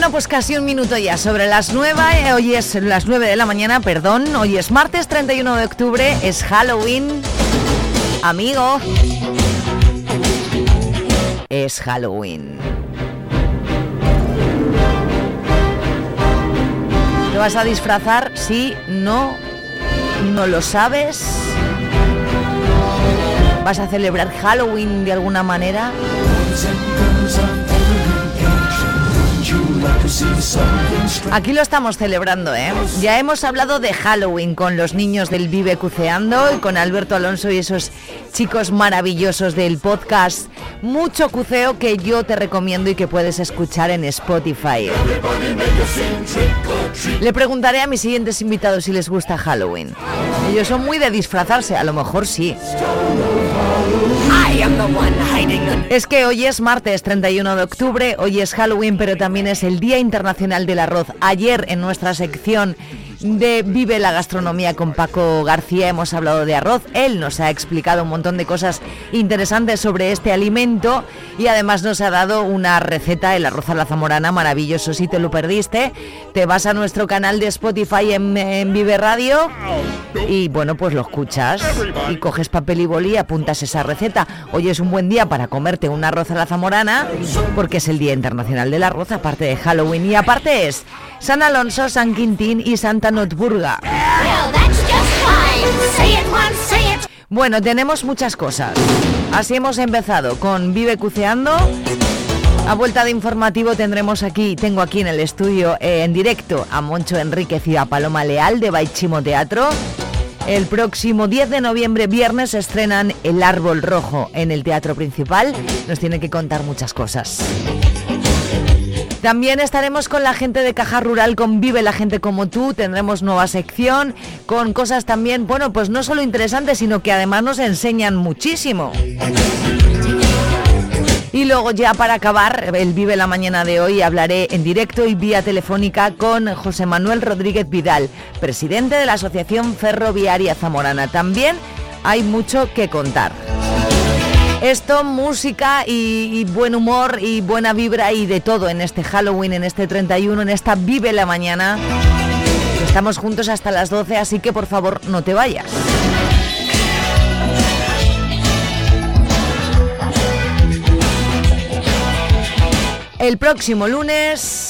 Bueno, pues casi un minuto ya sobre las 9. Hoy es las 9 de la mañana, perdón. Hoy es martes 31 de octubre, es Halloween. Amigo. Es Halloween. ¿Te vas a disfrazar? Sí, no, no lo sabes. ¿Vas a celebrar Halloween de alguna manera? Aquí lo estamos celebrando, ¿eh? Ya hemos hablado de Halloween con los niños del Vive Cuceando y con Alberto Alonso y esos chicos maravillosos del podcast Mucho Cuceo que yo te recomiendo y que puedes escuchar en Spotify. Le preguntaré a mis siguientes invitados si les gusta Halloween. Ellos son muy de disfrazarse, a lo mejor sí. Es que hoy es martes 31 de octubre, hoy es Halloween, pero también es el Día Internacional del Arroz. Ayer en nuestra sección de Vive la Gastronomía con Paco García hemos hablado de arroz. Él nos ha explicado un montón de cosas interesantes sobre este alimento y además nos ha dado una receta, el arroz a la zamorana, maravilloso. Si te lo perdiste, te vas a nuestro canal de Spotify en, en Vive Radio y bueno, pues lo escuchas y coges papel y boli y apuntas esa receta. Hoy es un buen día para comerte un arroz a la zamorana porque es el Día Internacional del Arroz, aparte de Halloween y aparte es San Alonso, San Quintín y Santa Notburga. Bueno, tenemos muchas cosas. Así hemos empezado con Vive Cuceando. A vuelta de informativo tendremos aquí, tengo aquí en el estudio eh, en directo a Moncho Enríquez y a Paloma Leal de Baichimo Teatro. El próximo 10 de noviembre, viernes, estrenan El Árbol Rojo en el Teatro Principal. Nos tiene que contar muchas cosas. También estaremos con la gente de Caja Rural, con Vive la gente como tú. Tendremos nueva sección con cosas también, bueno, pues no solo interesantes, sino que además nos enseñan muchísimo. Y luego ya para acabar el Vive la Mañana de hoy hablaré en directo y vía telefónica con José Manuel Rodríguez Vidal, presidente de la Asociación Ferroviaria Zamorana. También hay mucho que contar. Esto, música y, buen humor y buena vibra y de todo en este Halloween, en este 31, en esta Vive la Mañana. Estamos juntos hasta las 12, así que por favor no te vayas. El próximo lunes...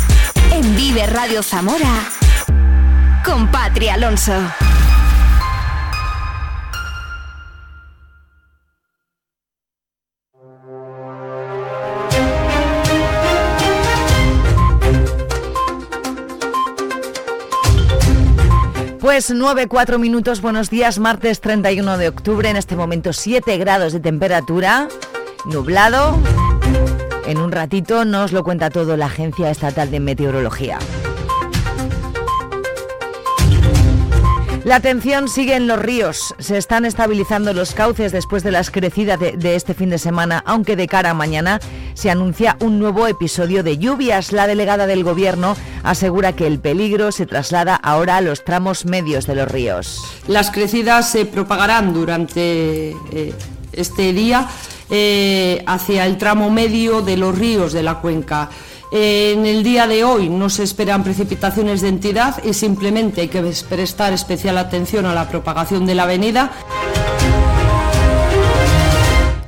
en Vive Radio Zamora con Patri Alonso. Pues 9, 4 minutos, buenos días, martes 31 de octubre, en este momento 7 grados de temperatura, nublado. En un ratito nos lo cuenta todo la Agencia Estatal de Meteorología. La atención sigue en los ríos. Se están estabilizando los cauces después de las crecidas de, este fin de semana, aunque de cara a mañana se anuncia un nuevo episodio de lluvias. La delegada del Gobierno asegura que el peligro se traslada ahora a los tramos medios de los ríos. Las crecidas se propagarán durante eh, este día eh, hacia el tramo medio de los ríos de la cuenca. En el día de hoy no se esperan precipitaciones de entidad y simplemente hay que prestar especial atención a la propagación de la avenida.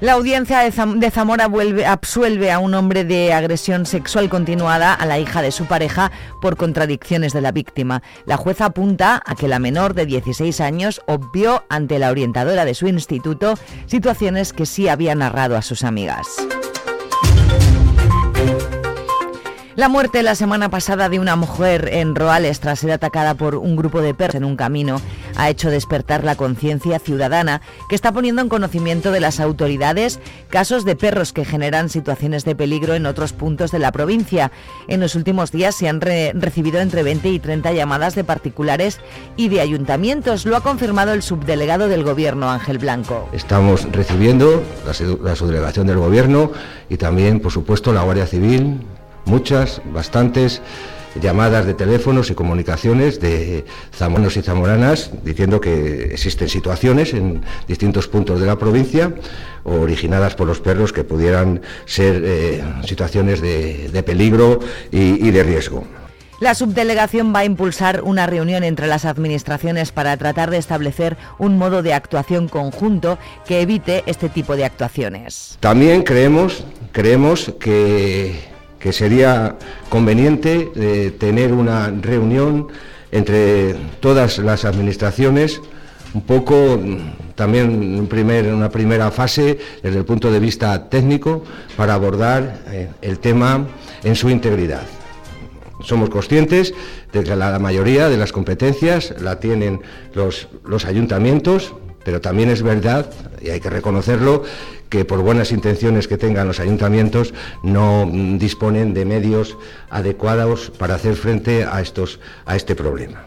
La audiencia de Zamora absuelve a un hombre de agresión sexual continuada a la hija de su pareja por contradicciones de la víctima. La jueza apunta a que la menor de 16 años obvió ante la orientadora de su instituto situaciones que sí había narrado a sus amigas. La muerte la semana pasada de una mujer en Roales tras ser atacada por un grupo de perros en un camino ha hecho despertar la conciencia ciudadana que está poniendo en conocimiento de las autoridades casos de perros que generan situaciones de peligro en otros puntos de la provincia. En los últimos días se han recibido entre 20 y 30 llamadas de particulares y de ayuntamientos. Lo ha confirmado el subdelegado del Gobierno, Ángel Blanco. Estamos recibiendo la subdelegación del Gobierno y también, por supuesto, la Guardia Civil muchas, bastantes llamadas de teléfonos y comunicaciones de zamoranos y zamoranas diciendo que existen situaciones en distintos puntos de la provincia originadas por los perros que pudieran ser eh, situaciones de, peligro y, y de riesgo. La subdelegación va a impulsar una reunión entre las administraciones para tratar de establecer un modo de actuación conjunto que evite este tipo de actuaciones. También creemos, creemos que que sería conveniente eh, tener una reunión entre todas las administraciones, un poco también en una primera fase desde el punto de vista técnico para abordar eh, el tema en su integridad. Somos conscientes de que la mayoría de las competencias la tienen los, los ayuntamientos, pero también es verdad, y hay que reconocerlo, que por buenas intenciones que tengan los ayuntamientos no disponen de medios adecuados para hacer frente a, estos, a este problema.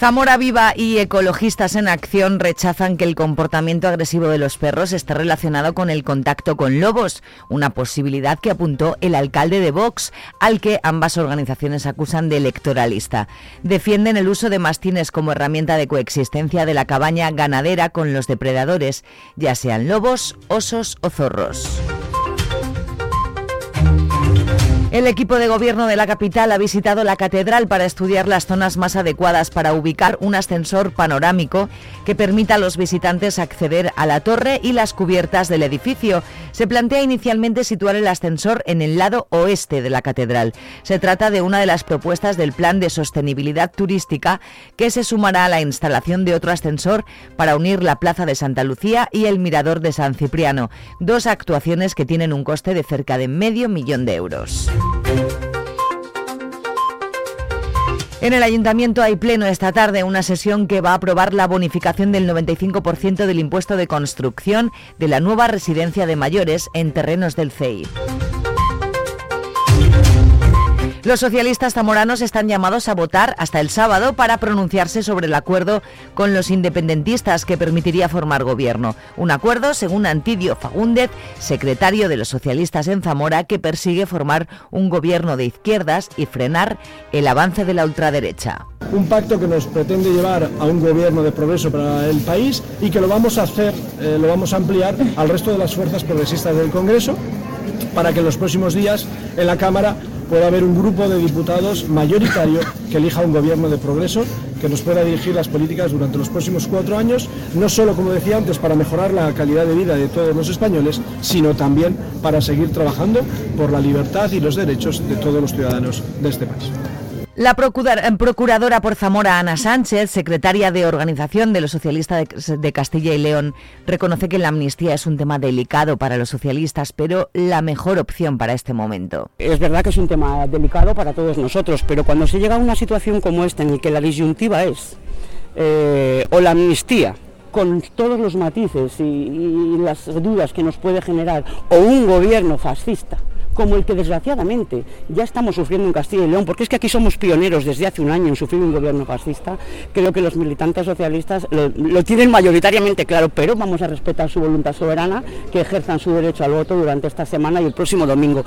Zamora Viva y Ecologistas en Acción rechazan que el comportamiento agresivo de los perros esté relacionado con el contacto con lobos, una posibilidad que apuntó el alcalde de Vox, al que ambas organizaciones acusan de electoralista. Defienden el uso de mastines como herramienta de coexistencia de la cabaña ganadera con los depredadores, ya sean lobos, osos o zorros. El equipo de gobierno de la capital ha visitado la catedral para estudiar las zonas más adecuadas para ubicar un ascensor panorámico que permita a los visitantes acceder a la torre y las cubiertas del edificio. Se plantea inicialmente situar el ascensor en el lado oeste de la catedral. Se trata de una de las propuestas del plan de sostenibilidad turística que se sumará a la instalación de otro ascensor para unir la Plaza de Santa Lucía y el Mirador de San Cipriano, dos actuaciones que tienen un coste de cerca de medio millón de euros. En el ayuntamiento hay pleno esta tarde, una sesión que va a aprobar la bonificación del 95% del impuesto de construcción de la nueva residencia de mayores en terrenos del CEI. Los socialistas zamoranos están llamados a votar hasta el sábado para pronunciarse sobre el acuerdo con los independentistas que permitiría formar gobierno. Un acuerdo, según Antidio Fagúndez, secretario de los socialistas en Zamora, que persigue formar un gobierno de izquierdas y frenar el avance de la ultraderecha. Un pacto que nos pretende llevar a un gobierno de progreso para el país y que lo vamos a hacer, eh, lo vamos a ampliar al resto de las fuerzas progresistas del Congreso para que en los próximos días en la Cámara pueda haber un grupo de diputados mayoritario que elija un gobierno de progreso que nos pueda dirigir las políticas durante los próximos cuatro años, no solo, como decía antes, para mejorar la calidad de vida de todos los españoles, sino también para seguir trabajando por la libertad y los derechos de todos los ciudadanos de este país. La eh, procuradora por Zamora, Ana Sánchez, secretaria de Organización de los Socialistas de Castilla y León, reconoce que la amnistía es un tema delicado para los socialistas, pero la mejor opción para este momento. Es verdad que es un tema delicado para todos nosotros, pero cuando se llega a una situación como esta en la que la disyuntiva es eh, o la amnistía con todos los matices y las dudas que nos puede generar, o un gobierno fascista, como el que desgraciadamente ya estamos sufriendo en Castilla y León, porque es que aquí somos pioneros desde hace un año en sufrir un gobierno fascista, creo que los militantes socialistas lo, tienen mayoritariamente claro, pero vamos a respetar su voluntad soberana, que ejerzan su derecho al voto durante esta semana y el próximo domingo.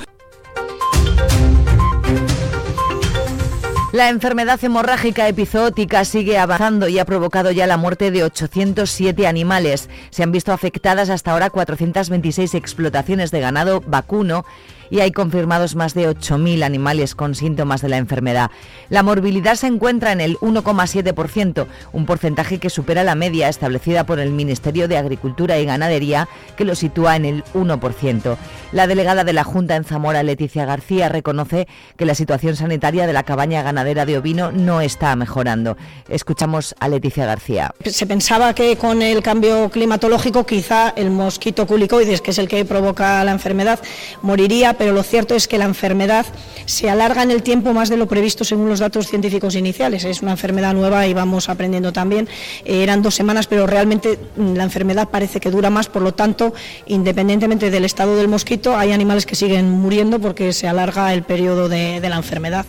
La enfermedad hemorrágica epizootica sigue avanzando y ha provocado ya la muerte de 807 animales. Se han visto afectadas hasta ahora 426 explotaciones de ganado vacuno y hay confirmados más de 8.000 animales con síntomas de la enfermedad. La morbilidad se encuentra en el 1,7%, un porcentaje que supera la media establecida por el Ministerio de Agricultura y Ganadería, que lo sitúa en el 1%. La delegada de la Junta en Zamora, Leticia García, reconoce que la situación sanitaria de la cabaña ganadera de ovino no está mejorando. Escuchamos a Leticia García. Se pensaba que con el cambio climatológico quizá el mosquito culicoides, que es el que provoca la enfermedad, moriría, pero lo cierto es que la enfermedad se alarga en el tiempo más de lo previsto según los datos científicos iniciales. Es una enfermedad nueva y vamos aprendiendo también. Eh, eran dos semanas, pero realmente mm, la enfermedad parece que dura más, por lo tanto, independientemente del estado del mosquito, hay animales que siguen muriendo porque se alarga el periodo de, de la enfermedad.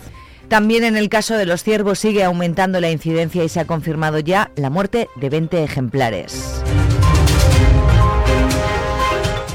También en el caso de los ciervos sigue aumentando la incidencia y se ha confirmado ya la muerte de 20 ejemplares.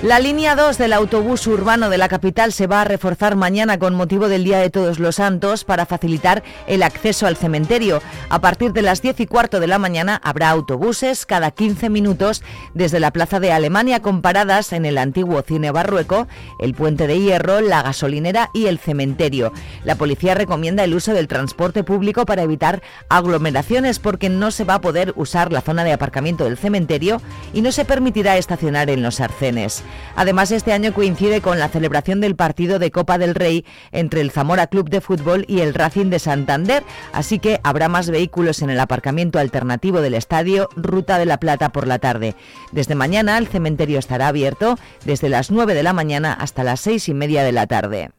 La línea 2 del autobús urbano de la capital se va a reforzar mañana con motivo del Día de Todos los Santos para facilitar el acceso al cementerio. A partir de las 10 y cuarto de la mañana habrá autobuses cada 15 minutos desde la Plaza de Alemania con paradas en el antiguo Cine Barrueco, el Puente de Hierro, la gasolinera y el cementerio. La policía recomienda el uso del transporte público para evitar aglomeraciones porque no se va a poder usar la zona de aparcamiento del cementerio y no se permitirá estacionar en los arcenes. Además, este año coincide con la celebración del partido de Copa del Rey entre el Zamora Club de Fútbol y el Racing de Santander, así que habrá más vehículos en el aparcamiento alternativo del estadio Ruta de la Plata por la tarde. Desde mañana el cementerio estará abierto desde las 9 de la mañana hasta las 6 y media de la tarde.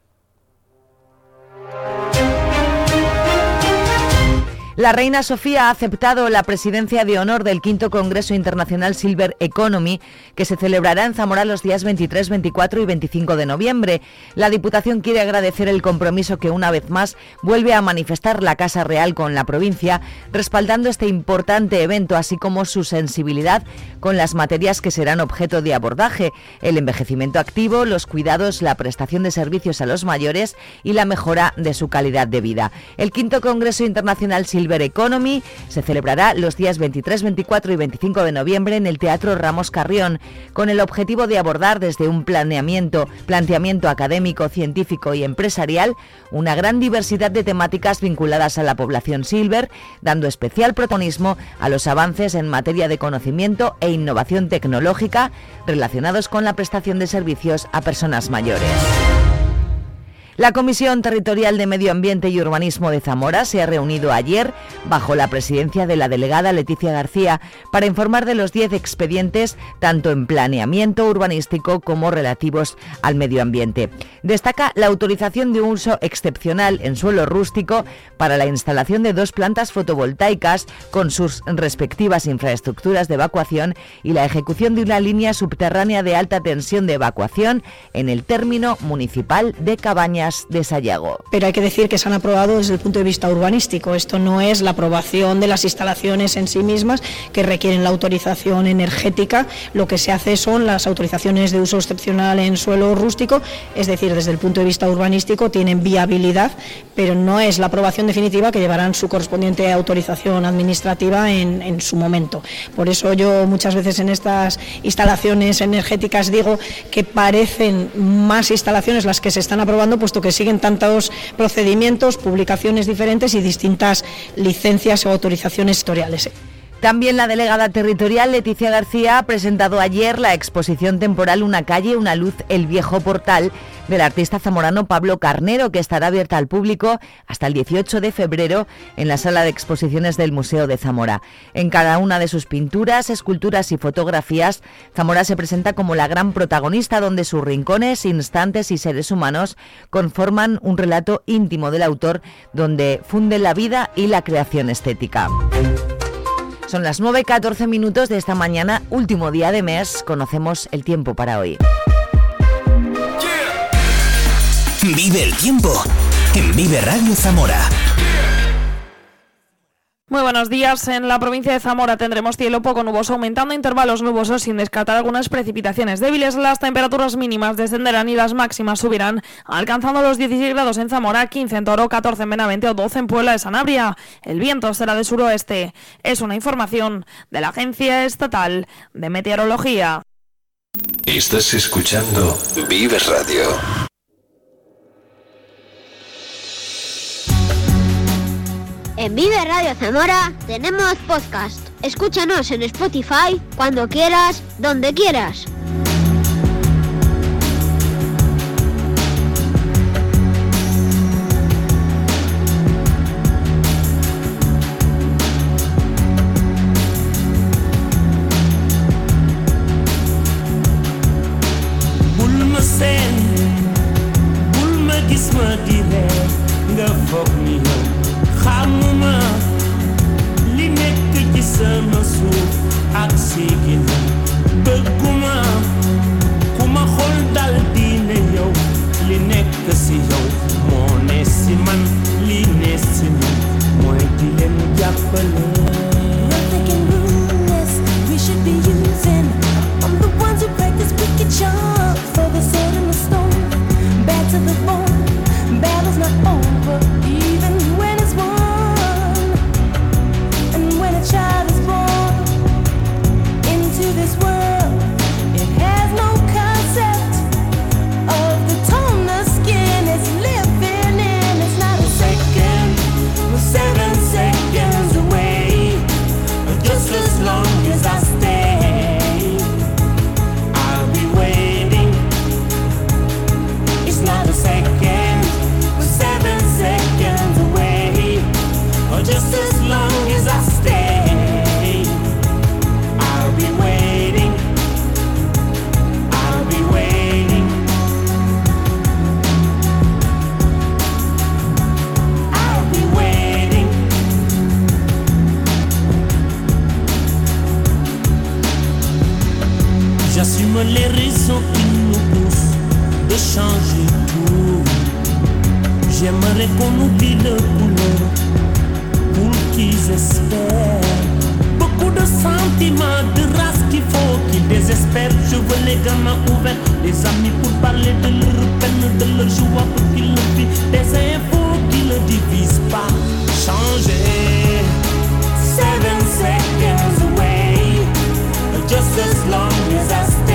La reina Sofía ha aceptado la presidencia de honor del quinto Congreso Internacional Silver Economy, que se celebrará en Zamora los días 23, 24 y 25 de noviembre. La Diputación quiere agradecer el compromiso que una vez más vuelve a manifestar la Casa Real con la provincia, respaldando este importante evento, así como su sensibilidad con las materias que serán objeto de abordaje, el envejecimiento activo, los cuidados, la prestación de servicios a los mayores y la mejora de su calidad de vida. El quinto Congreso Internacional Silver Economy se celebrará los días 23, 24 y 25 de noviembre en el Teatro Ramos Carrión, con el objetivo de abordar desde un planeamiento, planteamiento académico, científico y empresarial una gran diversidad de temáticas vinculadas a la población silver, dando especial protagonismo a los avances en materia de conocimiento e innovación tecnológica relacionados con la prestación de servicios a personas mayores. La Comisión Territorial de Medio Ambiente y Urbanismo de Zamora se ha reunido ayer bajo la presidencia de la delegada Leticia García para informar de los 10 expedientes tanto en planeamiento urbanístico como relativos al medio ambiente. Destaca la autorización de un uso excepcional en suelo rústico para la instalación de dos plantas fotovoltaicas con sus respectivas infraestructuras de evacuación y la ejecución de una línea subterránea de alta tensión de evacuación en el término municipal de Cabañas de Sayago. Pero hay que decir que se han aprobado desde el punto de vista urbanístico. Esto no es la aprobación de las instalaciones en sí mismas que requieren la autorización energética. Lo que se hace son las autorizaciones de uso excepcional en suelo rústico, es decir, desde el punto de vista urbanístico tienen viabilidad, pero no es la aprobación definitiva que llevarán su correspondiente autorización administrativa en, en su momento. Por eso yo muchas veces en estas instalaciones energéticas digo que parecen más instalaciones las que se están aprobando, puesto que siguen tantos procedimientos, publicaciones diferentes y distintas licencias o autorizaciones historiales. También la delegada territorial Leticia García ha presentado ayer la exposición temporal Una calle, una luz, el viejo portal del artista zamorano Pablo Carnero, que estará abierta al público hasta el 18 de febrero en la sala de exposiciones del Museo de Zamora. En cada una de sus pinturas, esculturas y fotografías, Zamora se presenta como la gran protagonista donde sus rincones, instantes y seres humanos conforman un relato íntimo del autor donde funde la vida y la creación estética. Son las 9.14 minutos de esta mañana, último día de mes. Conocemos el tiempo para hoy. Vive el tiempo en Vive Radio Zamora. Muy buenos días. En la provincia de Zamora tendremos cielo poco nuboso, aumentando intervalos nubosos sin descartar algunas precipitaciones débiles. Las temperaturas mínimas descenderán y las máximas subirán, alcanzando los 16 grados en Zamora, 15 en Toro, 14 en Benavente o 12 en Puebla de Sanabria. El viento será de suroeste. Es una información de la Agencia Estatal de Meteorología. Estás escuchando Vive Radio. En Vive Radio Zamora tenemos podcast. Escúchanos en Spotify cuando quieras, donde quieras. mă reconopilă cu lor Pulchis esper Beaucoup de sentiments, de race qu'il faut qu'ils désespèrent Je veux les gamins ouverts, les amis pour parler de leur peine De leur joie pour qu'ils le vivent. Des infos qui ne divisent pas. Changer Seven seconds away. Just as long as I stay.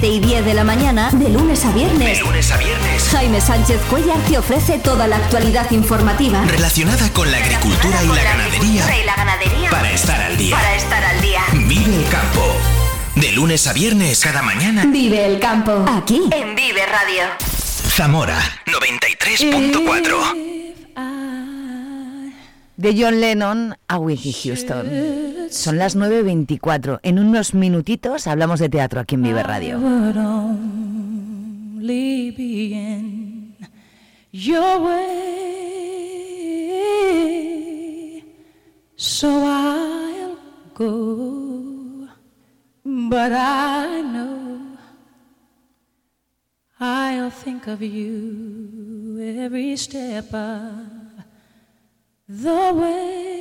7 y 10 de la mañana, de lunes a viernes. De lunes a viernes. Jaime Sánchez Cuellar te ofrece toda la actualidad informativa. Relacionada con la agricultura y la ganadería. y la ganadería. Para estar al día. Para estar al día. Vive el campo. De lunes a viernes, cada mañana. Vive el campo. Aquí. En Vive Radio. Zamora 93.4. De John Lennon a Whitney Houston. Son las 9.24. En unos minutitos hablamos de teatro aquí en Vive Radio. So I'll go, but I know I'll think of you every step of the way.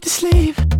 To sleep.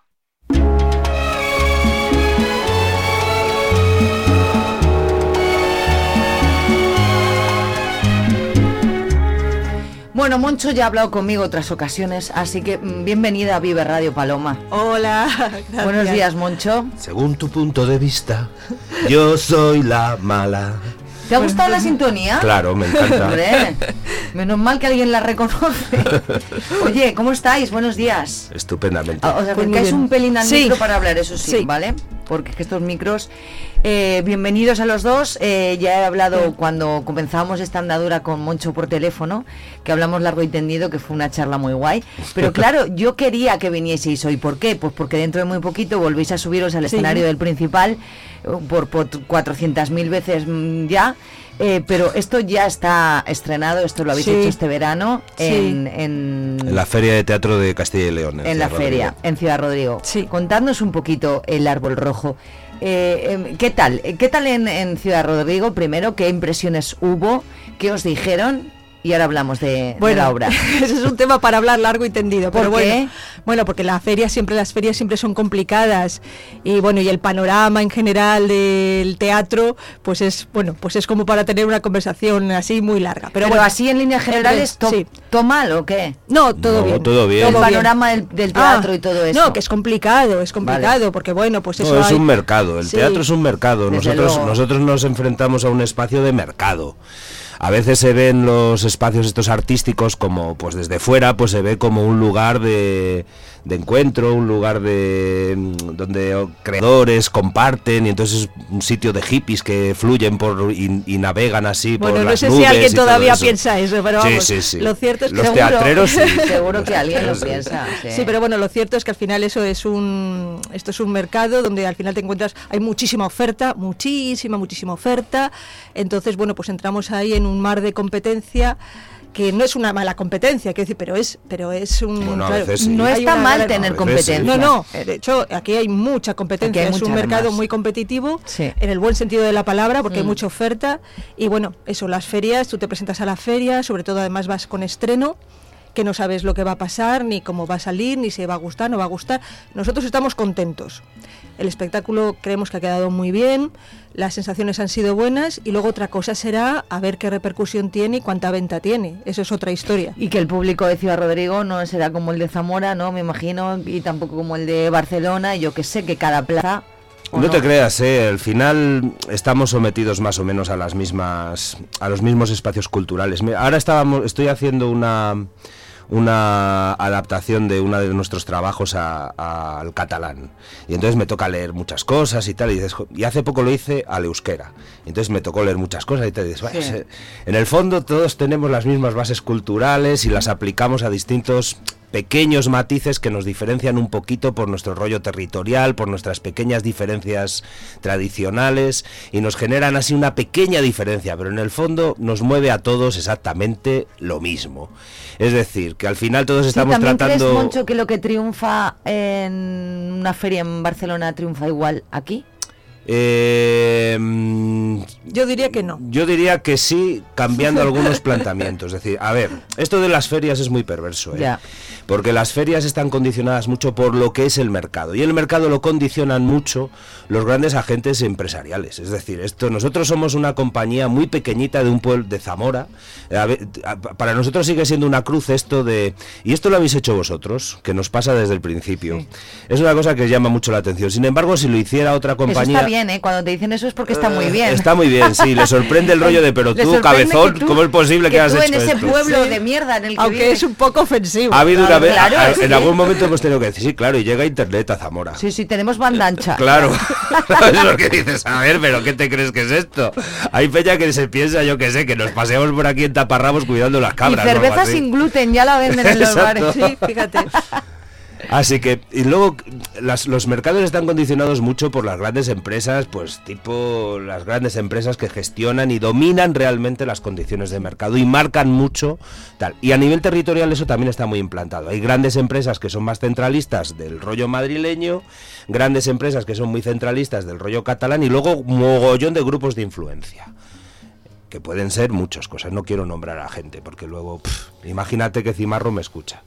Bueno, Moncho ya ha hablado conmigo otras ocasiones, así que mm, bienvenida a Vive Radio Paloma. Hola. gracias. Buenos días, Moncho. Según tu punto de vista, yo soy la mala. ¿Te ha gustado la sintonía? Claro, me encanta. Hombre, menos mal que alguien la reconoce. Oye, ¿cómo estáis? Buenos días. Estupendamente. Ah, Pues muy acercáis bien. un pelín al Sí. micro para hablar, eso sí, Sí. ¿vale? Porque es que estos micros... eh, bienvenidos a los dos. eh, ya he hablado cuando comenzamos esta andadura con Moncho por teléfono, que hablamos largo y tendido, que fue una charla muy guay. Pero claro, yo quería que vinieseis hoy. ¿Por qué? Pues porque dentro de muy poquito volvéis a subiros al Sí. escenario del principal eh, por, por 400.000 veces mm, ya. Eh, pero esto ya está estrenado, esto lo habéis Sí. hecho este verano Sí. en, en, En la Feria de Teatro de Castilla y León. en la feria, Rodrigo. en Ciudad Rodrigo. Contadnos un poquito el árbol rojo. Eh, em, ¿Qué tal? ¿Qué tal en, en Ciudad Rodrigo? Primero, ¿qué impresiones hubo? ¿Qué os dijeron? Y ahora hablamos de, de la obra. ese es un tema para hablar largo y tendido. ¿Por pero qué? bueno, bueno, porque la feria siempre, las ferias siempre son complicadas y bueno, y el panorama en general del teatro, pues es bueno, pues es como para tener una conversación así muy larga. Pero, Pero, bueno, así en líneas generales, to- sí. ¿todo mal o qué? No, todo No, bien. todo bien. El panorama del, del teatro Ah, y todo eso. No, que es complicado, es complicado, porque bueno, pues eso No, es hay- un mercado, el Sí. teatro es un mercado. Desde Nosotros, luego. nosotros nos enfrentamos a un espacio de mercado. A veces se ven los espacios estos artísticos como, pues desde fuera, pues se ve como un lugar de, de encuentro, un lugar de mm, donde creadores comparten y entonces es un sitio de hippies que fluyen por y, y navegan así Bueno, por no las sé si nubes alguien y todo todavía eso. piensa eso, pero Sí, vamos, sí, sí. lo cierto es que Los seguro- teatreros sí. Seguro que alguien lo Sí. piensa. sí. Sí, pero bueno, lo cierto es que al final eso es un esto es un mercado donde al final te encuentras hay muchísima oferta, muchísima muchísima oferta. Entonces, bueno, pues entramos ahí en un mar de competencia que no es una mala competencia, quiero decir, pero es pero es un Bueno, a claro, veces sí. No hay está mal tener sí. competencia. No, no, de hecho aquí hay mucha competencia, hay es un mercado además. muy competitivo Sí. en el buen sentido de la palabra porque hay Mm. mucha oferta y bueno, eso, las ferias, tú te presentas a la feria, sobre todo además vas con estreno que no sabes lo que va a pasar, ni cómo va a salir, ni si va a gustar, no va a gustar. Nosotros estamos contentos. El espectáculo creemos que ha quedado muy bien, las sensaciones han sido buenas y luego otra cosa será a ver qué repercusión tiene y cuánta venta tiene. Eso es otra historia. Y que el público de Ciudad Rodrigo no será como el de Zamora, ¿no? Me imagino, y tampoco como el de Barcelona. y Yo que sé que cada plaza. ¿o No, te creas, eh, al final estamos sometidos más o menos a las mismas a los mismos espacios culturales. Ahora estábamos estoy haciendo una una adaptación de uno de nuestros trabajos a- al catalán. Y entonces me toca leer muchas cosas y tal. Y, y hace poco lo hice al euskera. Entonces me tocó leer muchas cosas y te dices, "Bueno, Sí. en el fondo todos tenemos las mismas bases culturales y las aplicamos a distintos pequeños matices que nos diferencian un poquito por nuestro rollo territorial, por nuestras pequeñas diferencias tradicionales y nos generan así una pequeña diferencia, pero en el fondo nos mueve a todos exactamente lo mismo. Es decir, que al final todos Sí, estamos ¿También tratando... crees, Moncho, que lo que triunfa en una feria en Barcelona triunfa igual aquí? Eh, Yo diría que no. Yo diría que sí, cambiando algunos planteamientos. Es decir, a ver, esto de las ferias es muy perverso, ¿eh? Porque las ferias están condicionadas mucho por lo que es el mercado. Y el mercado lo condicionan mucho los grandes agentes empresariales. Es decir, esto nosotros somos una compañía muy pequeñita de un pueblo de Zamora. Ver, para nosotros sigue siendo una cruz esto de... Y esto lo habéis hecho vosotros, que nos pasa desde el principio. Es una cosa que llama mucho la atención. Sin embargo, si lo hiciera otra compañía... bien, ¿eh? Cuando te dicen eso es porque está muy bien. Está muy bien, sí, le sorprende el rollo de, pero tú, cabezón, tú- ¿cómo es posible que, que has tú hecho en ese esto? pueblo Sí. de mierda en el que Aunque es un poco ofensivo. Ha habido una Claro, vez, claro, a- sí. en algún momento hemos tenido que decir, sí, claro, y llega internet a Zamora. Sí, sí, tenemos banda ancha. Claro, es lo que dices, a ver, pero ¿qué te crees que es esto? Hay peña que se piensa, yo que sé, que nos paseamos por aquí en taparrabos cuidando las Y cabras. algo cerveza sin gluten, ya la venden en los bares. Sí, fíjate. Así que, y luego las- los mercados están condicionados mucho por las grandes empresas, pues tipo las grandes empresas que gestionan y dominan realmente las condiciones de mercado y marcan mucho tal. Y a nivel territorial eso también está muy implantado. Hay grandes empresas que son más centralistas del rollo madrileño, grandes empresas que son muy centralistas del rollo catalán y luego mogollón de grupos de influencia que pueden ser muchas cosas. No quiero nombrar a gente porque luego, imagínate que Cimarro me escucha.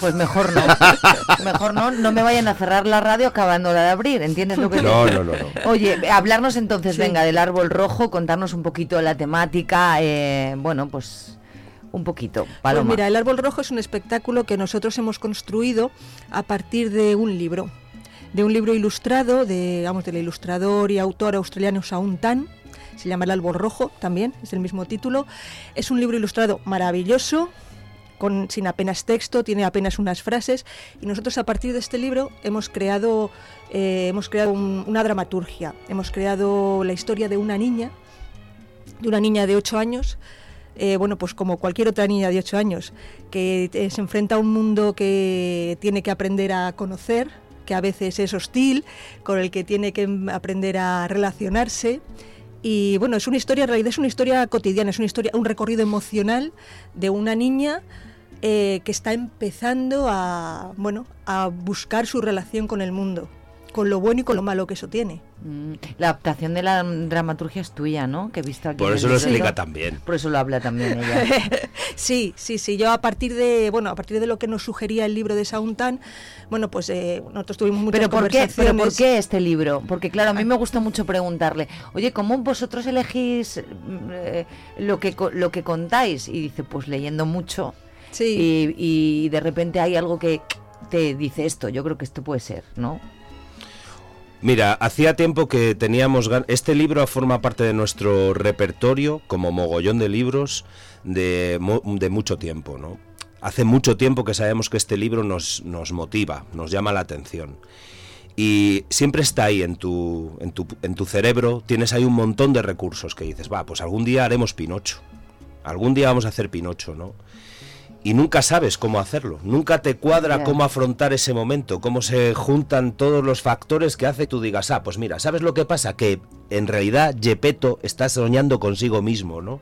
Pues mejor no. Mejor no, no me vayan a cerrar la radio acabándola de abrir, ¿entiendes lo que No, digo? no, no, no. Oye, hablarnos entonces, Sí. venga, del árbol rojo, contarnos un poquito la temática, eh, bueno, pues un poquito, Pues mira, El Árbol Rojo es un espectáculo que nosotros hemos construido a partir de un libro, de un libro ilustrado de, digamos, del ilustrador y autor australiano Saun Tan. Se llama El Árbol Rojo también, es el mismo título. Es un libro ilustrado maravilloso, con, sin apenas texto, tiene apenas unas frases. Y nosotros a partir de este libro hemos creado, eh, hemos creado un- una dramaturgia. Hemos creado la historia de una niña, de una niña de 8 años, eh, bueno, pues como cualquier otra niña de 8 años, que se enfrenta a un mundo que tiene que aprender a conocer, que a veces es hostil, con el que tiene que aprender a relacionarse. Y bueno, es una historia, en realidad es una historia cotidiana, es una historia, un recorrido emocional de una niña eh, que está empezando a, bueno, a buscar su relación con el mundo, con lo bueno y con lo malo que eso tiene. Mm, La adaptación de la dramaturgia es tuya, ¿no? Que he visto aquí. Por eso lo explica también. Por eso lo habla también ella. Sí, sí, sí. Yo a partir de, bueno, a partir de lo que nos sugería el libro de Sauntan, bueno, pues eh, nosotros tuvimos muchas ¿Pero por, qué. ¿Pero por qué este libro? Porque claro, a mí me gusta mucho preguntarle, oye, ¿cómo vosotros elegís eh, lo, que, co- lo que contáis? Y dice, pues leyendo mucho. Sí. Y, y de repente hay algo que te dice esto, yo creo que esto puede ser, ¿no? Mira, hacía tiempo que teníamos gan- este libro forma parte de nuestro repertorio como mogollón de libros de, mu- de mucho tiempo, ¿no? Hace mucho tiempo que sabemos que este libro nos, nos motiva, nos llama la atención. Y siempre está ahí en tu, en, tu, en tu cerebro, tienes ahí un montón de recursos que dices, va, pues algún día haremos Pinocho, algún día vamos a hacer Pinocho, ¿no? Y nunca sabes cómo hacerlo, nunca te cuadra cómo afrontar ese momento, cómo se juntan todos los factores que hace que tú digas, ah, pues mira, ¿sabes lo que pasa? Que en realidad Gepetto está soñando consigo mismo, ¿no?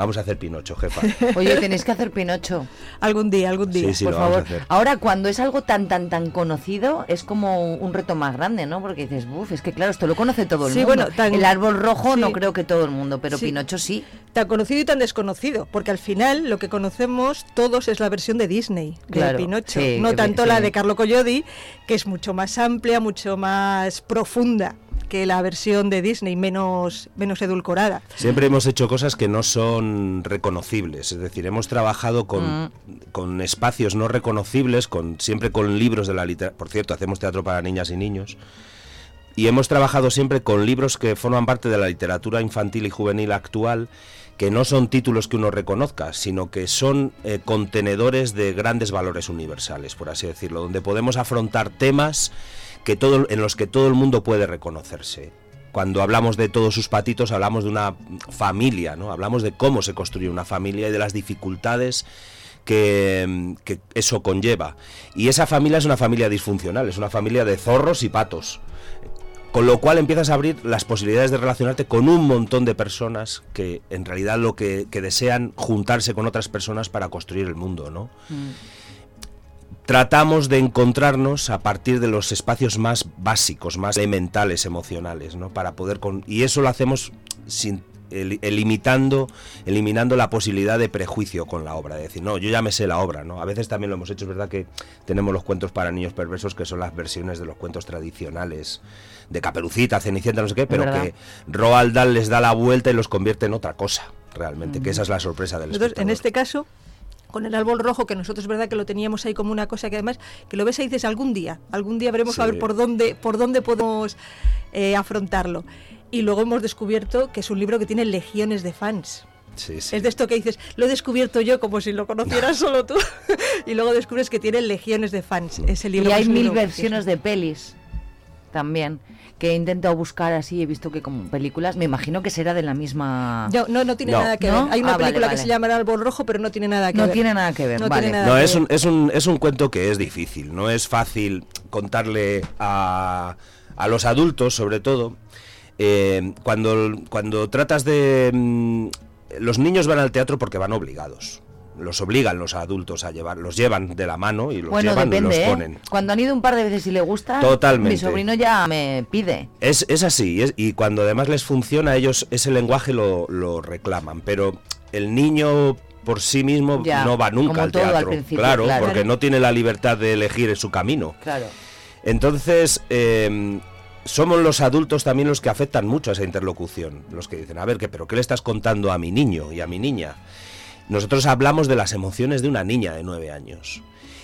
Vamos a hacer Pinocho, jefa. Oye, tenéis que hacer Pinocho. Algún día, algún día. Sí, sí, por lo vamos a favor. hacer. Ahora, cuando es algo tan, tan, tan conocido, es como un reto más grande, ¿no? Porque dices, buf, es que claro, esto lo conoce todo el Sí, mundo. bueno, tan- el árbol rojo no creo que todo el mundo, pero Sí. Pinocho sí. Tan conocido y tan desconocido, porque al final lo que conocemos todos es la versión de Disney, Claro, de Pinocho, sí, no tanto la sí. de Carlo Collodi, que es mucho más amplia, mucho más profunda que la versión de Disney, menos, menos edulcorada. Siempre hemos hecho cosas que no son reconocibles, es decir, hemos trabajado con, Mm. con espacios no reconocibles, con siempre con libros de la literatura. Por cierto, hacemos teatro para niñas y niños. Y hemos trabajado siempre con libros que forman parte de la literatura infantil y juvenil actual, que no son títulos que uno reconozca, sino que son eh, contenedores de grandes valores universales, por así decirlo, donde podemos afrontar temas que todo, en los que todo el mundo puede reconocerse. Cuando hablamos de todos sus patitos, hablamos de una familia, ¿no? Hablamos de cómo se construye una familia y de las dificultades que, eso conlleva. Y esa familia es una familia disfuncional, es una familia de zorros y patos. Con lo cual empiezas a abrir las posibilidades de relacionarte con un montón de personas que en realidad lo que, que desean juntarse con otras personas para construir el mundo, ¿no? Tratamos de encontrarnos a partir de los espacios más básicos, más elementales, emocionales, ¿no? Para poder con... y eso lo hacemos sin el- elimitando, eliminando la posibilidad de prejuicio con la obra, de decir, no, yo ya me sé la obra, ¿no? A veces también lo hemos hecho, es verdad que tenemos los cuentos para niños perversos que son las versiones de los cuentos tradicionales de Caperucita, Cenicienta, no sé qué, pero verdad. que Roald Dahl les da la vuelta y los convierte en otra cosa, realmente, que esa es la sorpresa del Nosotros, en este caso, con el árbol rojo, que nosotros es verdad que lo teníamos ahí como una cosa que además, que lo ves y dices algún día, algún día veremos a ver por dónde, por dónde podemos eh, afrontarlo. Y luego hemos descubierto que es un libro que tiene legiones de fans. Sí, sí. Es de esto que dices, lo he descubierto yo como si lo conocieras solo tú. y luego descubres que tiene legiones de fans. Ese libro Y hay es un mil versiones de pelis también que he intentado buscar así, he visto que como películas, me imagino que será de la misma... No, no tiene No. nada que ¿No? ver. Hay una Ah, película vale. que se llama El Árbol Rojo, pero no tiene nada que No ver. tiene nada que ver, No vale. tiene nada No, que es ver. un, es, un, es un cuento que es difícil, no es fácil contarle a, a los adultos, sobre todo, eh, cuando, cuando tratas de... mm, los niños van al teatro porque van obligados. Los obligan los adultos a llevar, los llevan de la mano y los bueno, llevan y los ¿eh? ponen. Cuando han ido un par de veces y le gusta, Totalmente. mi sobrino ya me pide. Es, es así, es- y cuando además les funciona, ellos ese lenguaje lo, lo reclaman, pero el niño por sí mismo Ya, no va nunca al teatro, claro. porque no tiene la libertad de elegir su camino. Claro. Entonces, eh, somos los adultos también los que afectan mucho a esa interlocución, los que dicen, a ver, ¿qué, pero ¿qué le estás contando a mi niño y a mi niña? Nosotros hablamos de las emociones de una niña de nueve años.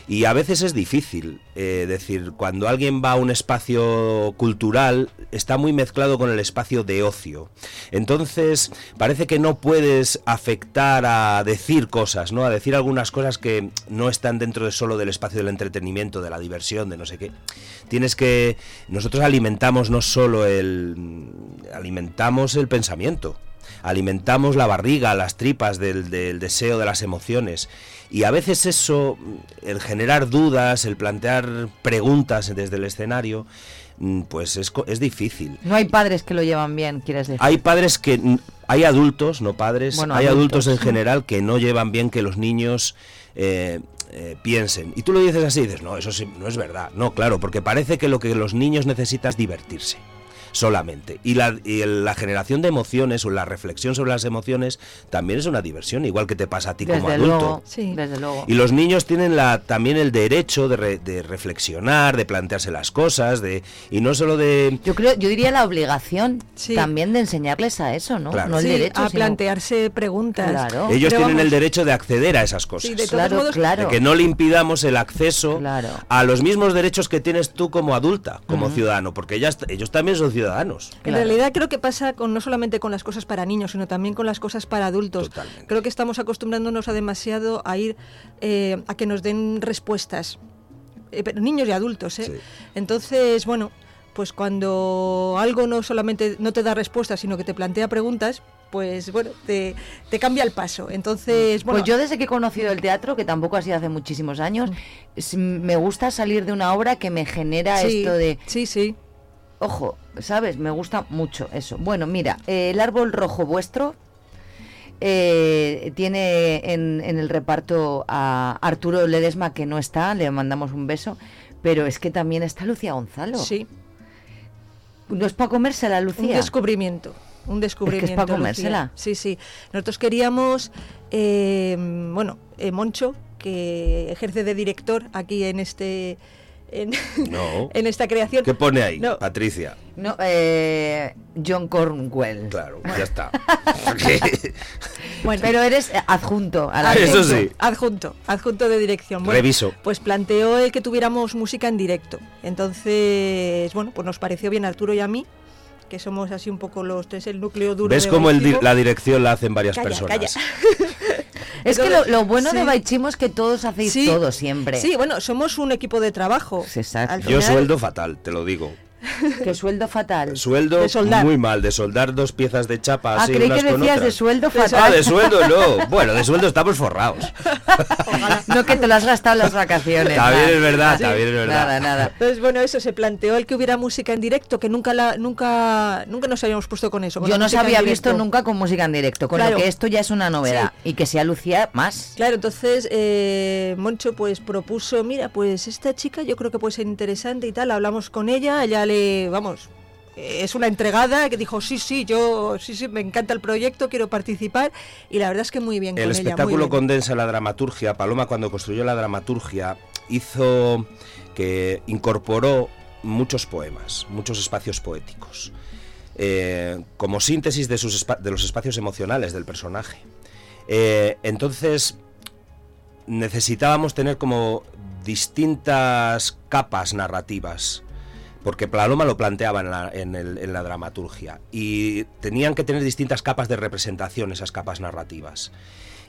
Y a veces es difícil eh, decir, cuando alguien va a un espacio cultural, está muy mezclado con el espacio de ocio. Entonces, parece que no puedes afectar a decir cosas, ¿no? A decir algunas cosas que no están dentro de solo del espacio del entretenimiento, de la diversión, de no sé qué. Tienes que. Nosotros alimentamos no solo el. alimentamos el pensamiento alimentamos la barriga, las tripas del, del deseo, de las emociones. Y a veces eso, el generar dudas, el plantear preguntas desde el escenario, mm, pues es, es difícil. No hay padres que lo llevan bien, quieres decir. Hay padres que... Hay adultos, no padres, Bueno, hay adultos, adultos. en general que no llevan bien que los niños eh, eh, piensen. Y tú lo dices así y dices, no, eso sí, no es verdad. No, claro, porque parece que lo que los niños necesitan es divertirse solamente. Y la, y el- la generación de emociones o la reflexión sobre las emociones también es una diversión, igual que te pasa a ti como Desde adulto. luego, desde luego. Y los niños tienen la, también el derecho de, re- de reflexionar, de plantearse las cosas, de y no solo de... Yo creo, yo diría la obligación también de enseñarles a eso, ¿no? Claro. No el Sí, derecho, a sino- plantearse preguntas. Claro. Ellos Pero tienen el derecho de acceder a esas cosas. Sí, de Claro, modos- claro. De que no le impidamos el acceso a los mismos derechos que tienes tú como adulta, como ciudadano, porque ellas, ellos también son ciudadanos. En realidad creo que pasa con no solamente con las cosas para niños, sino también con las cosas para adultos. Creo que estamos acostumbrándonos a demasiado a ir eh, a que nos den respuestas. Eh, pero niños y adultos, ¿eh? Entonces, bueno, pues cuando algo no solamente no te da respuestas, sino que te plantea preguntas, pues bueno, te, te cambia el paso. Entonces, bueno, Pues yo desde que he conocido el teatro, que tampoco ha sido hace muchísimos años, s- me gusta salir de una obra que me genera Sí, esto de... Sí, sí. Ojo, ¿sabes? Me gusta mucho eso. Bueno, mira, eh, el árbol rojo vuestro eh, tiene en, en el reparto a Arturo Ledesma, que no está, le mandamos un beso, pero es que también está Lucía Gonzalo. Sí. ¿No es para comérsela, Un Lucía? descubrimiento. Un descubrimiento. pa' Lucía. comérsela. Sí, sí. Nosotros queríamos, eh, bueno, Moncho, que ejerce de director aquí en este. En, No. en esta creación. ¿Qué pone ahí, No, Patricia? No, eh, John Cornwell. Claro, ya está. Bueno. Pero eres adjunto a la Eso Adjunto, sí. Adjunto, adjunto de dirección. Bueno, Reviso. Pues planteó el que tuviéramos música en directo. Entonces, bueno, pues nos pareció bien a Arturo y a mí que somos así un poco los tres, el núcleo duro. ¿Ves cómo el di- la dirección la hacen varias Calla, personas? calla. Es que lo, lo bueno de. Baichimo es que todos hacéis Sí. todo siempre. Sí, bueno, somos un equipo de trabajo. Exacto. Al Yo final- sueldo fatal, te lo digo. Que sueldo fatal. Sueldo De soldar. muy mal, de soldar dos piezas de chapa Ah, así creí unas que con decías otras. de sueldo fatal. Ah, de sueldo no. Bueno, de sueldo estamos forrados. No que te lo has gastado en las vacaciones. También es verdad, Sí. también es verdad. Nada, nada. Entonces, bueno, eso se planteó el que hubiera música en directo, que nunca la, nunca, nunca nos habíamos puesto con eso. con Yo no se había visto nunca con música en directo, con Claro. lo que esto ya es una novedad. Y que sea Lucía más. Claro, entonces eh, Moncho pues propuso, mira, pues esta chica yo creo que puede ser interesante y tal, hablamos con ella, ella le, vamos, es una entregada que dijo, sí, sí, yo, sí, sí, me encanta el proyecto, quiero participar y la verdad es que muy bien El con ella, espectáculo bien. condensa la dramaturgia. Paloma cuando construyó la dramaturgia hizo que incorporó muchos poemas, muchos espacios poéticos, eh, como síntesis de, sus de los espacios emocionales del personaje. Eh, entonces necesitábamos tener como distintas capas narrativas porque Paloma lo planteaba en la, en la dramaturgia y tenían que tener distintas capas de representación esas capas narrativas.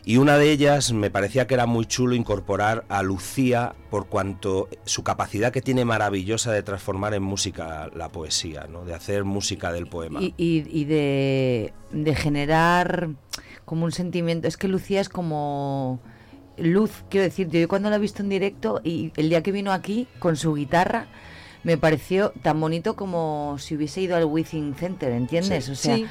Y una de ellas me parecía que era muy chulo incorporar a Lucía por cuanto su capacidad que tiene maravillosa de transformar en música la poesía, ¿no? de hacer música del poema. Y, y- y de, de generar como un sentimiento. Es que Lucía es como luz, quiero decir. Yo cuando la he visto en directo y el día que vino aquí con su guitarra, me pareció tan bonito como si hubiese ido al Within Center, ¿entiendes? Sí. O sea, Sí.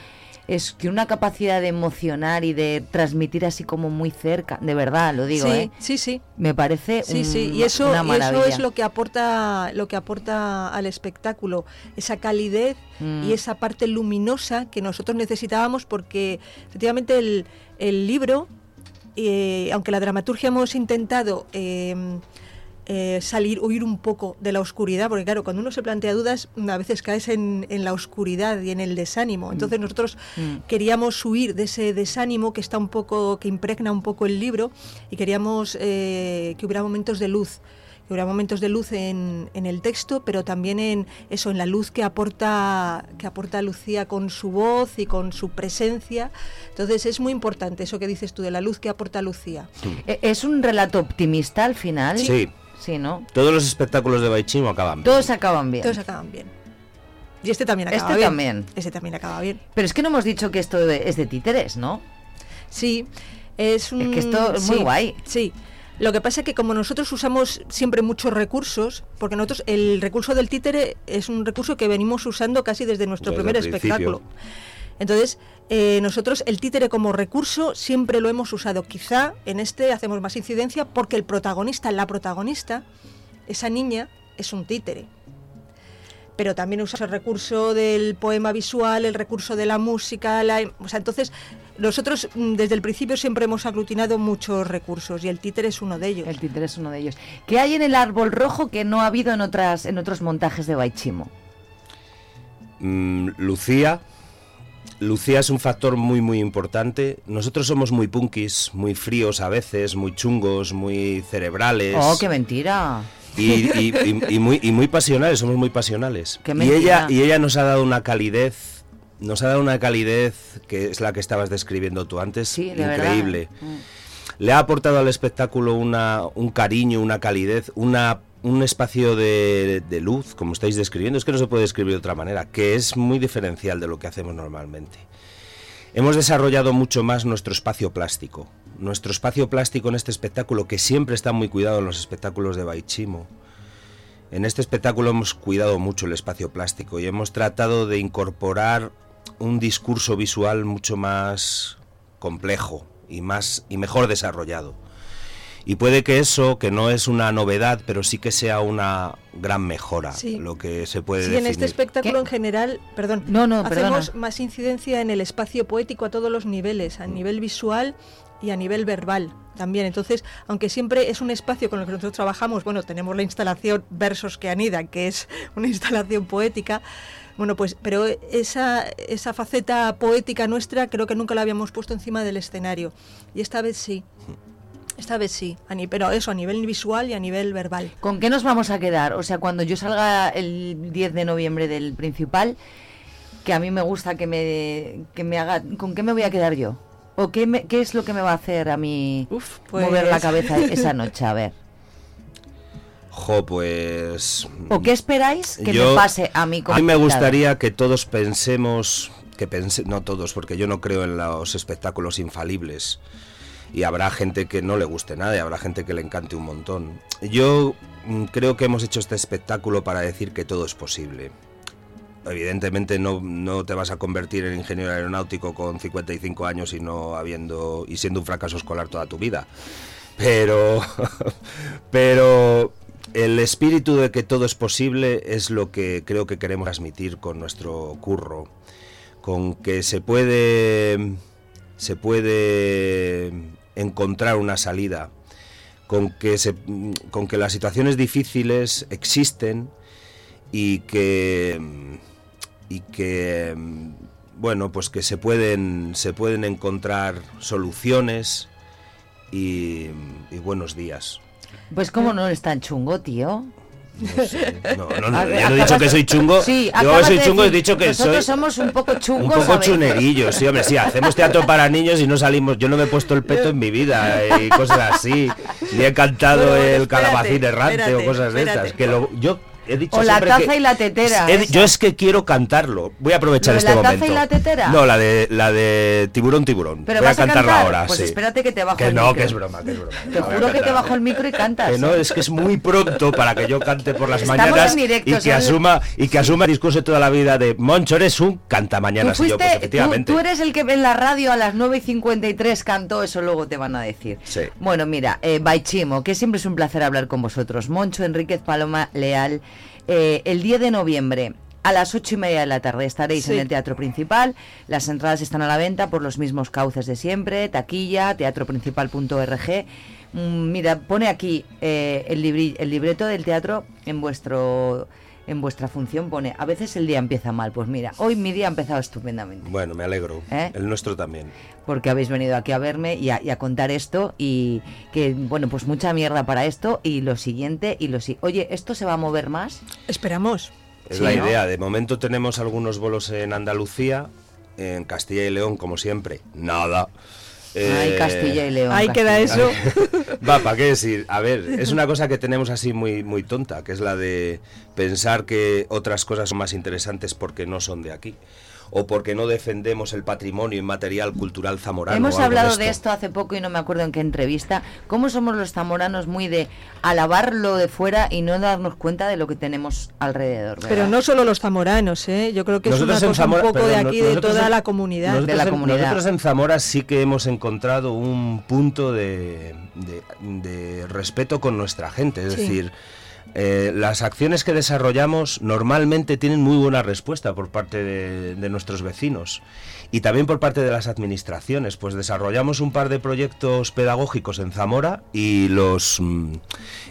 es que una capacidad de emocionar y de transmitir así como muy cerca, de verdad, lo digo, sí, ¿eh? sí, sí. Me parece Sí, un- sí, y eso, una y eso es lo que aporta lo que aporta al espectáculo, esa calidez Mm. y esa parte luminosa que nosotros necesitábamos porque efectivamente el, el libro, eh, aunque la dramaturgia hemos intentado eh, eh, salir, huir un poco de la oscuridad, porque claro, cuando uno se plantea dudas, a veces caes en, en la oscuridad y en el desánimo. Entonces nosotros Mm. queríamos huir de ese desánimo que está un poco, que impregna un poco el libro, y queríamos eh, que hubiera momentos de luz. Que hubiera momentos de luz en, en el texto, pero también en eso, en la luz que aporta, que aporta Lucía con su voz y con su presencia. Entonces es muy importante eso que dices tú, de la luz que aporta Lucía. E- ¿Es un relato optimista al final? Sí. Sí, ¿no? Todos los espectáculos de Baichimo acaban bien. Todos acaban bien. Todos acaban bien. Y este también acaba Este bien. también. Este también acaba bien. Pero es que no hemos dicho que esto de- es de títeres, ¿no? Sí, es un... que esto es muy sí, guay. Sí. Lo que pasa es que como nosotros usamos siempre muchos recursos, porque nosotros el recurso del títere es un recurso que venimos usando casi desde nuestro Desde primer espectáculo. Entonces, eh, nosotros el títere como recurso siempre lo hemos usado. Quizá en este hacemos más incidencia porque el protagonista, la protagonista, esa niña, es un títere. Pero también usa el recurso del poema visual, el recurso de la música, la, o sea, entonces nosotros mm, desde el principio siempre hemos aglutinado muchos recursos y el títere es uno de ellos. El títere es uno de ellos. ¿Qué hay en el árbol rojo que no ha habido en otras en otros montajes de Baichimo? Mm, Lucía. Lucía es un factor muy muy importante. Nosotros somos muy punkis, muy fríos a veces, muy chungos, muy cerebrales. Oh, qué mentira. Y, y- y- y muy, y muy pasionales, somos muy pasionales. Qué y ella, y ella nos ha dado una calidez, nos ha dado una calidez que es la que estabas describiendo tú antes, Sí, de verdad. increíble. Le ha aportado al espectáculo una, un cariño, una calidez, una, un espacio de, luz, como estáis describiendo. Es que no se puede describir de otra manera, que es muy diferencial de lo que hacemos normalmente. Hemos desarrollado mucho más nuestro espacio plástico. Nuestro espacio plástico en este espectáculo, que siempre está muy cuidado en los espectáculos de Baichimo. En este espectáculo hemos cuidado mucho el espacio plástico y hemos tratado de incorporar un discurso visual mucho más complejo y más y mejor desarrollado. Y puede que eso, que no es una novedad, pero sí que sea una gran mejora, Sí. lo que se puede Sí, definir. en este espectáculo en general, perdón, No, no, hacemos perdona. más incidencia en el espacio poético a todos los niveles, a nivel visual y a nivel verbal también. Entonces, aunque siempre es un espacio con el que nosotros trabajamos, bueno, tenemos la instalación Versos que anidan, que es una instalación poética, bueno, pues, pero esa, esa faceta poética nuestra creo que nunca la habíamos puesto encima del escenario. Y esta vez sí. Esta vez sí, pero eso a nivel visual y a nivel verbal. ¿Con qué nos vamos a quedar? O sea, cuando yo salga el 10 de noviembre del principal, que a mí me gusta que me, que me haga... ¿Con qué me voy a quedar yo? ¿O qué, me- qué es lo que me va a hacer a mí mover la pues- cabeza esa noche? A ver. Jo, pues... ¿O qué esperáis que Yo- me pase a mí como A mí me gustaría que todos pensemos, que pense, no todos, porque yo no creo en los espectáculos infalibles. Y habrá gente que no le guste nada y habrá gente que le encante un montón. Yo mm, creo que hemos hecho este espectáculo para decir que todo es posible. Evidentemente no, no te vas a convertir en ingeniero aeronáutico con 55 años y no habiendo y siendo un fracaso escolar toda tu vida. Pero pero el espíritu de que todo es posible es lo que creo que queremos transmitir con nuestro curro, con que se puede se puede encontrar una salida, con que se, con que las situaciones difíciles existen y que y que bueno, pues que se pueden se pueden encontrar soluciones y, buenos días. Pues como no es tan chungo, tío. No, no, no, yo no he dicho que soy chungo. Sí, acabas soy de chungo, he decir, dicho que nosotros soy somos un poco un chungos. poco a veces. chunerillos. Sí, hombre, sí, hacemos teatro para niños y no salimos. Yo no me he puesto el peto en mi vida y cosas así. Ni he cantado Bueno, el espérate, calabacín errante o cosas de estas. Que lo, yo he dicho O la taza que- y la tetera. He yo es que quiero cantarlo. Voy a aprovechar ¿Lo de este la taza momento. y la tetera? No, la de la de tiburón tiburón. Pero Voy a vas a cantarla cantar? ahora. Pues sí. espérate que te bajo Que el no, micro. que es broma, que es broma. Te juro que te bajo el micro y cantas. Que no, ¿eh? es que es muy pronto para que yo cante por las Estamos mañanas directo, y que ¿sabes? asuma y que asuma el discurso de toda la vida de Moncho eres un cantamañanas Tú y yo pues fuiste, tú, efectivamente. tú eres el que en la radio a las 9 y 53 cantó, eso luego te van a decir. Sí. Bueno, mira, eh, Baichimo, que siempre es un placer hablar con vosotros. Moncho Enríquez Paloma Leal, eh, el 10 de noviembre. A las ocho y media de la tarde estaréis Sí. en el Teatro Principal. Las entradas están a la venta por los mismos cauces de siempre. Taquilla, teatroprincipal.org. Mm, mira, pone aquí eh, el, libri- el libreto del teatro en vuestro en vuestra función. Pone, a veces el día empieza mal. Pues mira, hoy mi día ha empezado estupendamente Bueno, me alegro. ¿Eh? El nuestro también. porque habéis venido aquí a verme y a, y a contar esto y que, bueno, pues mucha mierda para esto y lo siguiente y lo si Oye, ¿esto se va a mover más? Esperamos. Es Sí, la ¿no? idea. De momento tenemos algunos bolos en Andalucía, en Castilla y León, como siempre. Nada. Ay, Eh, Castilla y León. Ahí queda eso. Va, ¿para qué decir? A ver, es una cosa que tenemos así muy, muy tonta, que es la de pensar que otras cosas son más interesantes porque no son de aquí. O porque no defendemos el patrimonio inmaterial cultural zamorano. Hemos hablado de esto hace poco y no me acuerdo en qué entrevista. ¿Cómo somos los zamoranos muy de alabar lo de fuera y no darnos cuenta de lo que tenemos alrededor? ¿verdad? Pero no solo los zamoranos, ¿eh? Yo creo que Nosotros es en una cosa Zamora- un poco de aquí, de toda en- la comunidad. Nosotros, De la en, comunidad. nosotros en Zamora sí que hemos encontrado un punto de, de- de respeto con nuestra gente. Es Sí. decir, eh, las acciones que desarrollamos normalmente tienen muy buena respuesta por parte de, de nuestros vecinos y también por parte de las administraciones. Pues desarrollamos un par de proyectos pedagógicos en Zamora y los mm,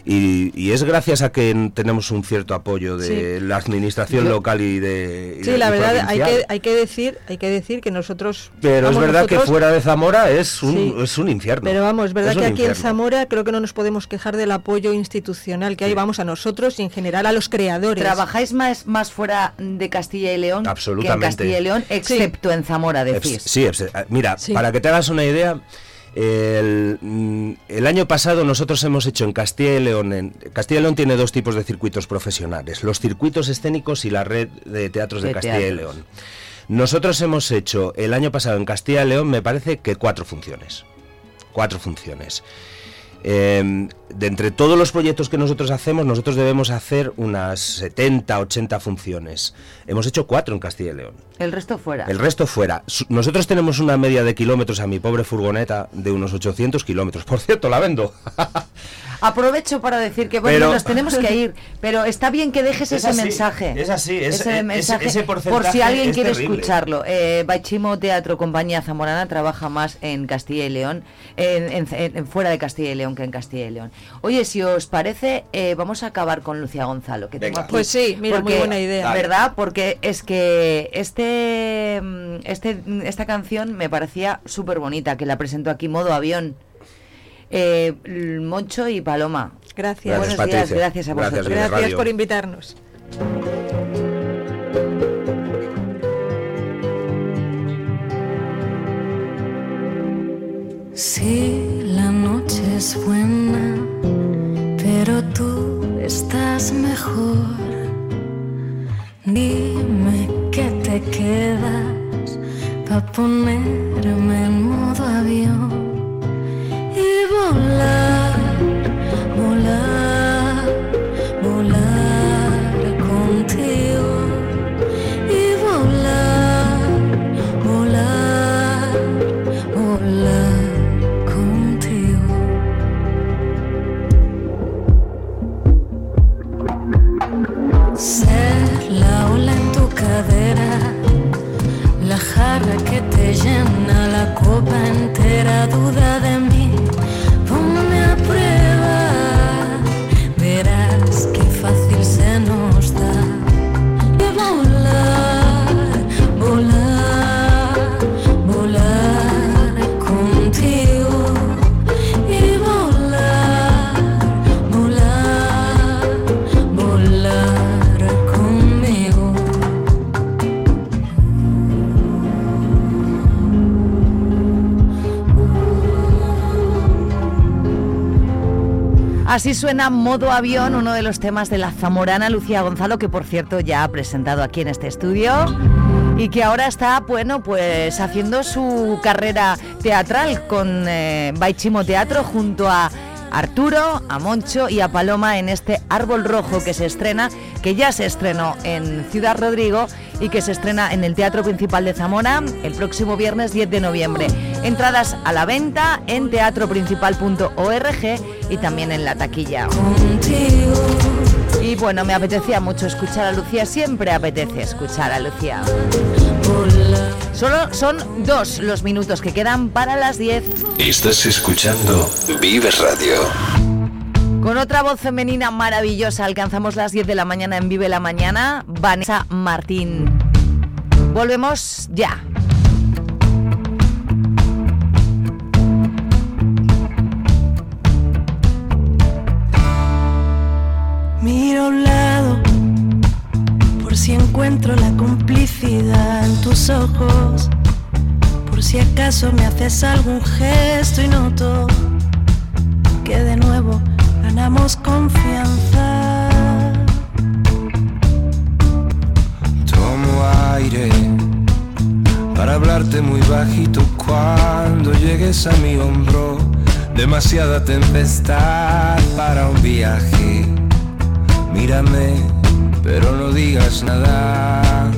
y, y es gracias a que tenemos un cierto apoyo de Sí. la administración Yo- local y de y Sí, de- la y verdad hay que, hay que decir, hay que decir que nosotros Pero es verdad que fuera de Zamora es un, Sí. es un infierno. Pero vamos, es verdad Es que aquí en. Zamora creo que no nos podemos quejar del apoyo institucional que hay, vamos, a nosotros y en general a los creadores. ¿Trabajáis más, más fuera de Castilla y León que en Absolutamente. Castilla y León, excepto en Zamora, decís? Eps- Sí, eh, mira, Sí. para que te hagas una idea, el, mm, el año pasado nosotros hemos hecho en Castilla y León, en, Castilla y León tiene dos tipos de circuitos profesionales, los circuitos escénicos y la red de teatros de, De Castilla y. León. Nosotros hemos hecho el año pasado en Castilla y León, me parece que cuatro funciones. Cuatro funciones. Eh, de entre todos los proyectos que nosotros hacemos, nosotros debemos hacer unas 70, 80 funciones. Hemos hecho cuatro en Castilla y León. El resto fuera. El resto fuera. Nosotros tenemos una media de kilómetros a mi pobre furgoneta de unos 800 kilómetros. Por cierto, la vendo. Aprovecho para decir que bueno, Pero- nos tenemos que ir, pero está bien que dejes Es ese así, mensaje. es así, es- ese es- mensaje ese por si porcentaje alguien quiere terrible. escucharlo. Eh, Baichimo Teatro Compañía Zamorana trabaja más en Castilla y León, en, en- en- fuera de Castilla y León que en Castilla y León. Oye, si os parece, eh, vamos a acabar con Lucía Gonzalo. Que tengo aquí, pues sí, mira, porque, muy buena idea. ¿Verdad? Porque es que este, mm, este, mm, esta canción me parecía súper bonita, que la presentó aquí modo avión. Eh, Moncho y Paloma. Gracias. Buenos gracias, días, gracias a vosotros. Gracias, por invitarnos. Si la noche es buena pero tú estás mejor. Dime que te quedas para ponerme en modo avión y volar, volar, Así suena Modo Avión, uno de los temas de la zamorana Lucía Gonzalo, que por cierto ya ha presentado aquí en este estudio y que ahora está, bueno, pues haciendo su carrera teatral con eh, Baichimo Teatro junto a Arturo, a Moncho y a Paloma en este Árbol Rojo que se estrena, que ya se estrenó en Ciudad Rodrigo y que se estrena en el Teatro Principal de Zamora el próximo viernes 10 de noviembre. Entradas a la venta en teatroprincipal.org y también en la taquilla. Y bueno, me apetecía mucho escuchar a Lucía, siempre apetece escuchar a Lucía. Solo son dos los minutos que quedan para las 10. Estás escuchando Vive Radio. Con otra voz femenina maravillosa alcanzamos las 10 de la mañana en Vive la Mañana, Vanessa Martín. Volvemos ya. Miro a un lado por si encuentro la complicidad en tus ojos, por si acaso me haces algún gesto y noto que de nuevo ganamos confianza. Tomo aire para hablarte muy bajito cuando llegues a mi hombro. Demasiada tempestad para un viaje. Mírame, pero no digas nada.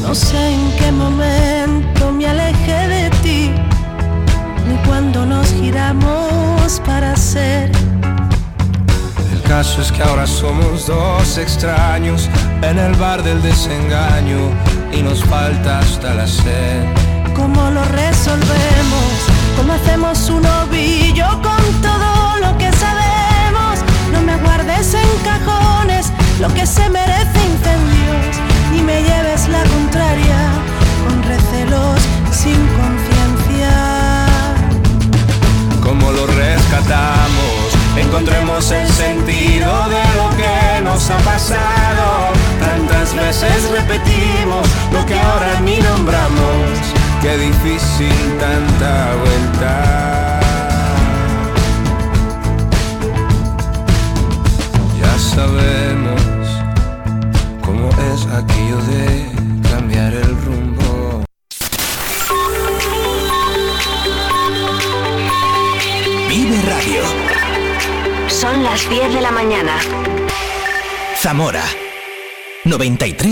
No sé en qué momento me alejé de ti, ni cuando nos giramos para ser. El caso es que ahora somos dos extraños en el bar del desengaño y nos falta hasta la sed. ¿Cómo lo resolvemos? ¿Cómo hacemos un ovillo con todo lo que sabemos? No me guardes en cajones lo que se merece incendios, ni me lleves la contraria con recelos sin conciencia. ¿Cómo lo rescatamos? Encontremos el sentido de lo que nos ha pasado. Tantas veces repetimos lo que ahora ni nombramos. Qué difícil tanta vuelta. Sabemos cómo es aquello de cambiar el rumbo. Vive Radio. Son las 10 de la mañana. Zamora 93.